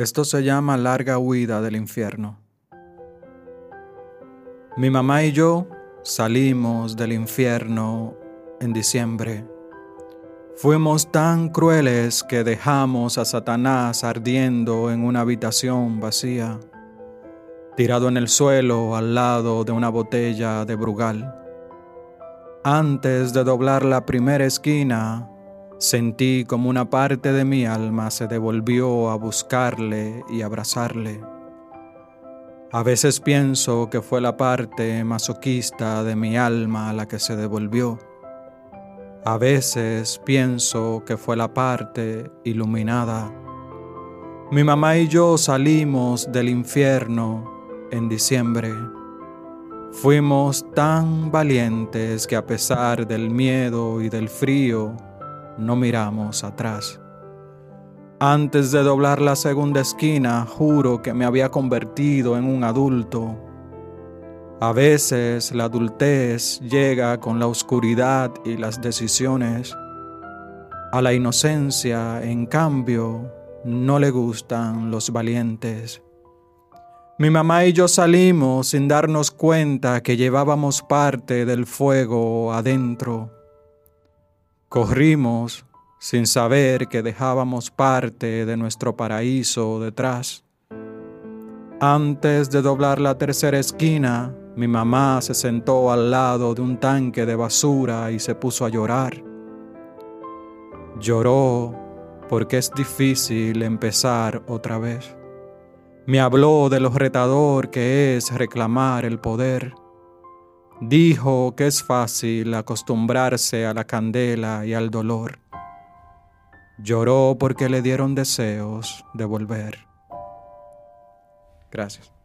Esto se llama larga huida del infierno. Mi mamá y yo salimos del infierno en diciembre. Fuimos tan crueles que dejamos a Satanás ardiendo en una habitación vacía, tirado en el suelo al lado de una botella de Brugal. Antes de doblar la primera esquina, Sentí como una parte de mi alma se devolvió a buscarle y abrazarle. A veces pienso que fue la parte masoquista de mi alma la que se devolvió. A veces pienso que fue la parte iluminada. Mi mamá y yo salimos del infierno en diciembre. Fuimos tan valientes que a pesar del miedo y del frío, no miramos atrás. Antes de doblar la segunda esquina, juro que me había convertido en un adulto. A veces la adultez llega con la oscuridad y las decisiones. A la inocencia, en cambio, no le gustan los valientes. Mi mamá y yo salimos sin darnos cuenta que llevábamos parte del fuego adentro. Corrimos sin saber que dejábamos parte de nuestro paraíso detrás. Antes de doblar la tercera esquina, mi mamá se sentó al lado de un tanque de basura y se puso a llorar. Lloró porque es difícil empezar otra vez. Me habló de lo retador que es reclamar el poder Dijo que es fácil acostumbrarse a la candela y al dolor. Lloró porque le dieron deseos de volver. Gracias.